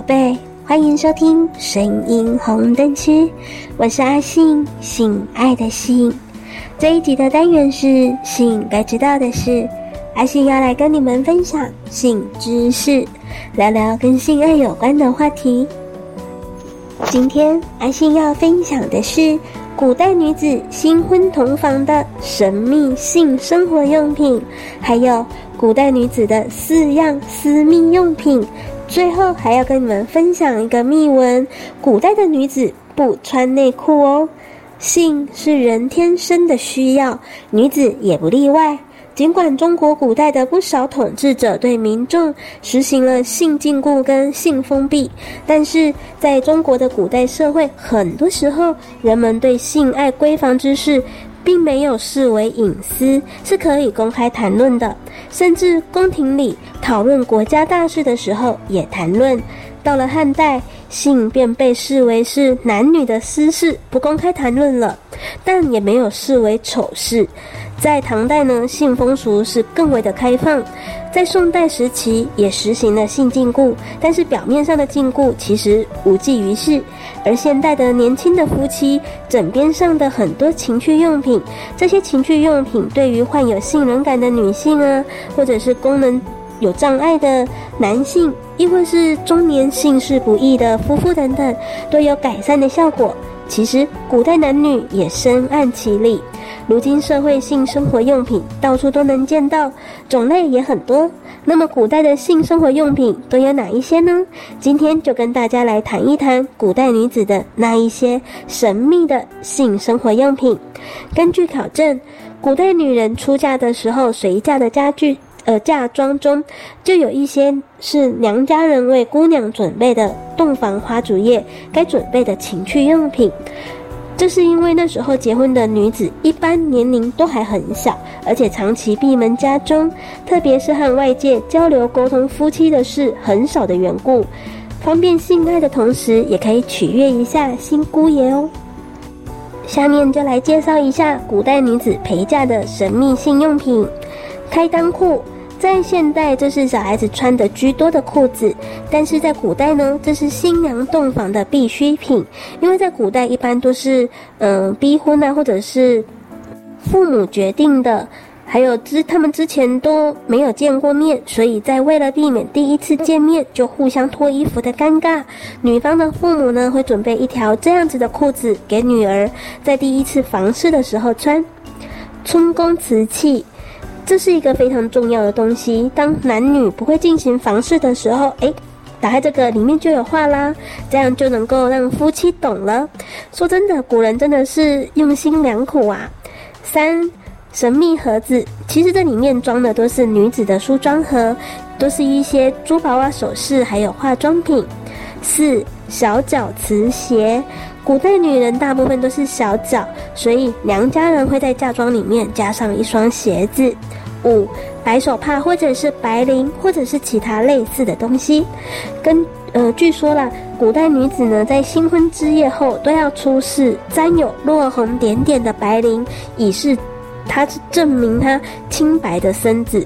宝贝，欢迎收听声音红灯区，我是阿信，性爱的性。这一集的单元是性该知道的事，阿信要来跟你们分享性知识，聊聊跟性爱有关的话题。今天阿信要分享的是古代女子新婚同房的神秘性生活用品，还有古代女子的四样私密用品。最后还要跟你们分享一个秘闻：古代的女子不穿内裤哦。性是人天生的需要，女子也不例外。尽管中国古代的不少统治者对民众实行了性禁锢跟性封闭，但是在中国的古代社会，很多时候人们对性爱闺房之事，并没有视为隐私，是可以公开谈论的。甚至宫廷里讨论国家大事的时候也谈论。到了汉代，性便被视为是男女的私事，不公开谈论了，但也没有视为丑事。在唐代呢，性风俗是更为的开放。在宋代时期也实行了性禁锢，但是表面上的禁锢其实无济于事。而现代的年轻的夫妻枕边上的很多情趣用品，这些情趣用品对于患有性冷感的女性啊，或者是功能有障碍的男性，亦或是中年性事不易的夫妇等等，都有改善的效果。其实古代男女也深谙其理。如今社会性生活用品到处都能见到，种类也很多。那么古代的性生活用品都有哪一些呢？今天就跟大家来谈一谈古代女子的那一些神秘的性生活用品。根据考证，古代女人出嫁的时候随嫁的家具，呃，嫁妆中就有一些是娘家人为姑娘准备的洞房花烛夜该准备的情趣用品。这是因为那时候结婚的女子一般年龄都还很小，而且长期闭门家中，特别是和外界交流沟通夫妻的事很少的缘故，方便性爱的同时，也可以取悦一下新姑爷哦。下面就来介绍一下古代女子陪嫁的神秘性用品——开裆裤。在现代，这是小孩子穿的居多的裤子，但是在古代呢，这是新娘洞房的必需品，因为在古代一般都是嗯、逼婚啊，或者是父母决定的，还有之他们之前都没有见过面，所以在为了避免第一次见面就互相脱衣服的尴尬，女方的父母呢会准备一条这样子的裤子给女儿在第一次房事的时候穿，春宫瓷器。这是一个非常重要的东西。当男女不会进行房事的时候，诶，打开这个里面就有话啦，这样就能够让夫妻懂了。说真的，古人真的是用心良苦啊。三，神秘盒子，其实这里面装的都是女子的梳妆盒，都是一些珠宝啊、首饰，还有化妆品。四，小脚瓷鞋，古代女人大部分都是小脚，所以娘家人会在嫁妆里面加上一双鞋子。五，白手帕或者是白绫，或者是其他类似的东西。跟呃，据说啦，古代女子呢，在新婚之夜后都要出示沾有落红点点的白绫，以示她是证明她清白的身子。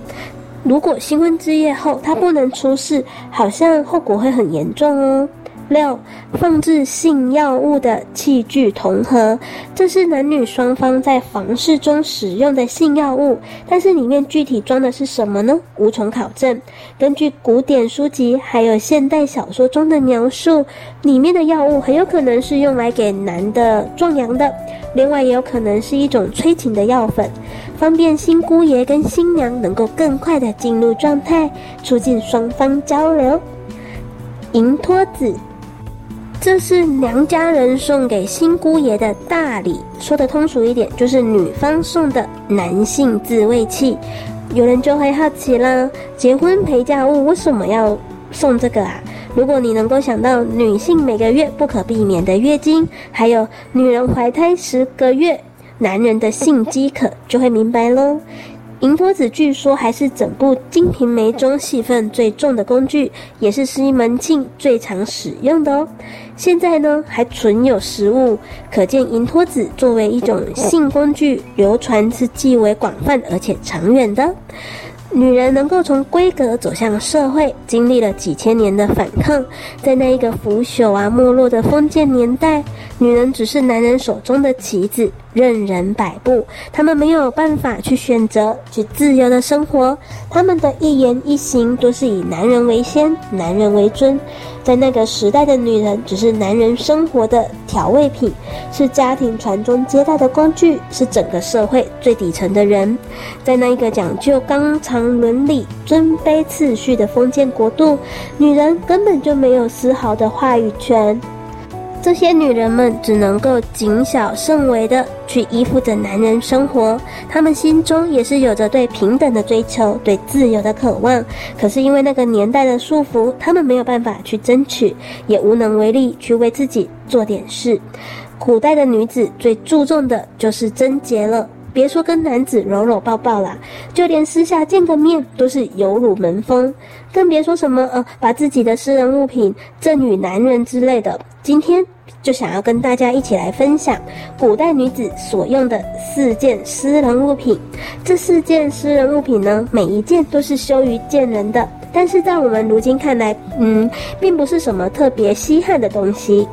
如果新婚之夜后她不能出示，好像后果会很严重哦。六，放置性药物的器具铜盒，这是男女双方在房事中使用的性药物，但是里面具体装的是什么呢？无从考证。根据古典书籍还有现代小说中的描述，里面的药物很有可能是用来给男的壮阳的，另外也有可能是一种催情的药粉，方便新姑爷跟新娘能够更快的进入状态，促进双方交流。银托子。这是娘家人送给新姑爷的大礼，说得通俗一点，就是女方送的男性自慰器。有人就会好奇啦，结婚陪嫁物为什么要送这个啊？如果你能够想到女性每个月不可避免的月经，还有女人怀胎十个月男人的性饥渴，就会明白喽。银托子据说还是整部《金瓶梅》中戏份最重的工具，也是西门庆最常使用的哦。现在呢，还存有实物，可见银托子作为一种性工具，流传是极为广泛而且长远的。女人能够从闺阁走向社会，经历了几千年的反抗，在那一个腐朽啊没落的封建年代，女人只是男人手中的棋子。任人摆布，他们没有办法去选择，去自由的生活。他们的一言一行都是以男人为先，男人为尊。在那个时代的女人，只是男人生活的调味品，是家庭传宗接代的工具，是整个社会最底层的人。在那一个讲究纲常伦理、尊卑次序的封建国度，女人根本就没有丝毫的话语权。这些女人们只能够谨小慎微的去依附着男人生活，她们心中也是有着对平等的追求，对自由的渴望。可是因为那个年代的束缚，她们没有办法去争取，也无能为力去为自己做点事。古代的女子最注重的就是贞洁了。别说跟男子搂搂抱抱啦，就连私下见个面都是有辱门风，更别说什么呃，把自己的私人物品赠与男人之类的。今天就想要跟大家一起来分享古代女子所用的四件私人物品。这四件私人物品呢，每一件都是羞于见人的，但是在我们如今看来，嗯，并不是什么特别稀罕的东西。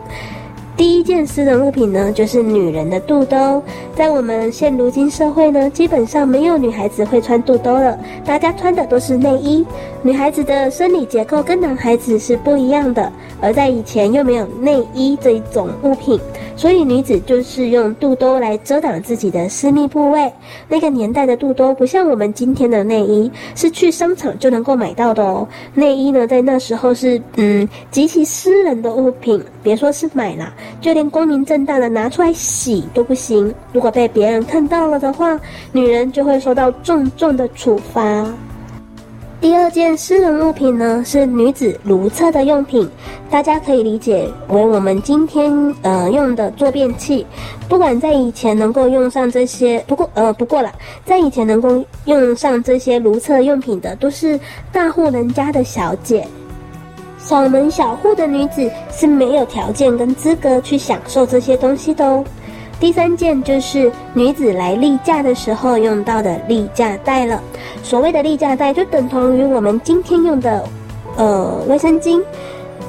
第一件私人物品呢，就是女人的肚兜。在我们现如今社会呢，基本上没有女孩子会穿肚兜了，大家穿的都是内衣。女孩子的生理结构跟男孩子是不一样的，而在以前又没有内衣这一种物品。所以女子就是用肚兜来遮挡自己的私密部位。那个年代的肚兜不像我们今天的内衣，是去商场就能够买到的哦。内衣呢，在那时候是嗯极其私人的物品，别说是买啦，就连光明正大的拿出来洗都不行。如果被别人看到了的话，女人就会受到重重的处罚。第二件私人物品呢，是女子如厕的用品，大家可以理解为我们今天呃用的坐便器。不管在以前能够用上这些，不过呃不过啦，在以前能够用上这些如厕用品的，都是大户人家的小姐。小门小户的女子是没有条件跟资格去享受这些东西的哦。第三件就是女子来例假的时候用到的例假带了。所谓的例假带，就等同于我们今天用的，呃，卫生巾、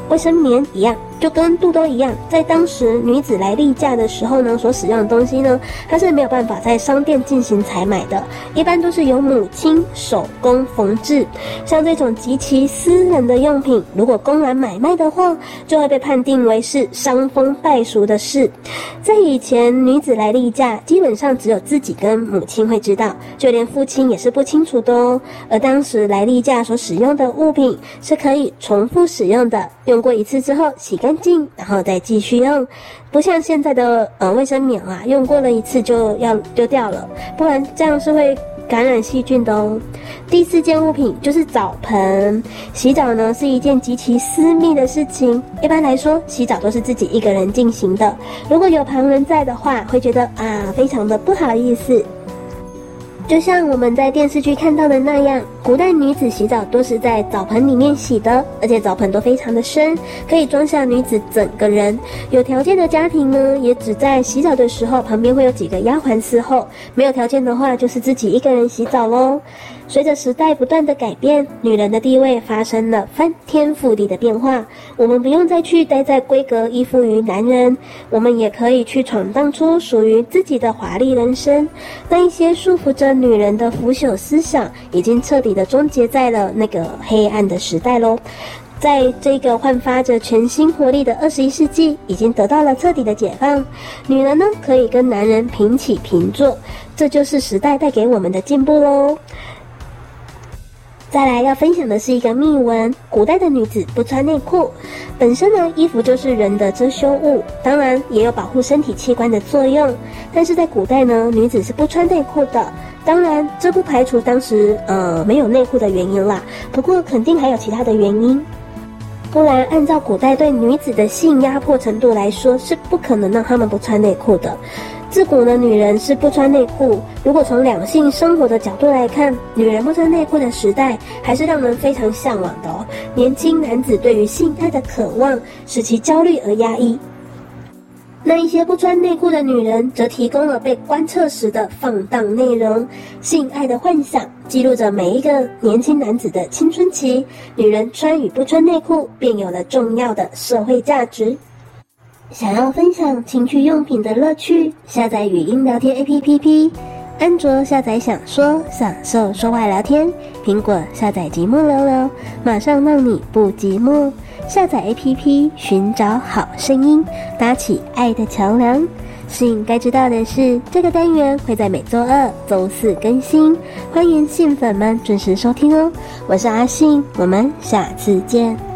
卫生棉一样。就跟肚兜一样，在当时女子来例假的时候呢，所使用的东西呢，它是没有办法在商店进行采买的，一般都是由母亲手工缝制。像这种极其私人的用品，如果公然买卖的话，就会被判定为是伤风败俗的事。在以前，女子来例假，基本上只有自己跟母亲会知道，就连父亲也是不清楚的哦。而当时来例假所使用的物品是可以重复使用的，用过一次之后洗干净。净，然后再继续用，不像现在的呃卫生棉啊，用过了一次就要丢掉了，不然这样是会感染细菌的哦。第四件物品就是澡盆，洗澡呢是一件极其私密的事情，一般来说洗澡都是自己一个人进行的，如果有旁人在的话，会觉得啊非常的不好意思。就像我们在电视剧看到的那样，古代女子洗澡都是在澡盆里面洗的，而且澡盆都非常的深，可以装下女子整个人。有条件的家庭呢，也只在洗澡的时候旁边会有几个丫鬟伺候；没有条件的话，就是自己一个人洗澡喽。随着时代不断的改变，女人的地位发生了翻天覆地的变化。我们不用再去待在闺阁依附于男人，我们也可以去闯荡出属于自己的华丽人生。那一些束缚着女人的腐朽思想，已经彻底的终结在了那个黑暗的时代喽。在这个焕发着全新活力的二十一世纪，已经得到了彻底的解放。女人呢，可以跟男人平起平坐，这就是时代带给我们的进步喽。再来要分享的是一个秘闻：古代的女子不穿内裤，本身呢，衣服就是人的遮羞物，当然也有保护身体器官的作用。但是在古代呢，女子是不穿内裤的。当然，这不排除当时呃没有内裤的原因啦。不过肯定还有其他的原因，不然按照古代对女子的性压迫程度来说，是不可能让她们不穿内裤的。自古的女人是不穿内裤。如果从两性生活的角度来看，女人不穿内裤的时代还是让人非常向往的哦。年轻男子对于性爱的渴望使其焦虑而压抑。那一些不穿内裤的女人，则提供了被观测时的放荡内容。性爱的幻想记录着每一个年轻男子的青春期。女人穿与不穿内裤，便有了重要的社会价值。想要分享情趣用品的乐趣，下载语音聊天 APP。安卓下载想说，享受说话聊天；苹果下载寂寞聊聊，马上让你不寂寞。下载 APP，寻找好声音，搭起爱的桥梁。性该知道的是，这个单元会在每周二、周四更新，欢迎信粉们准时收听哦。我是阿信，我们下次见。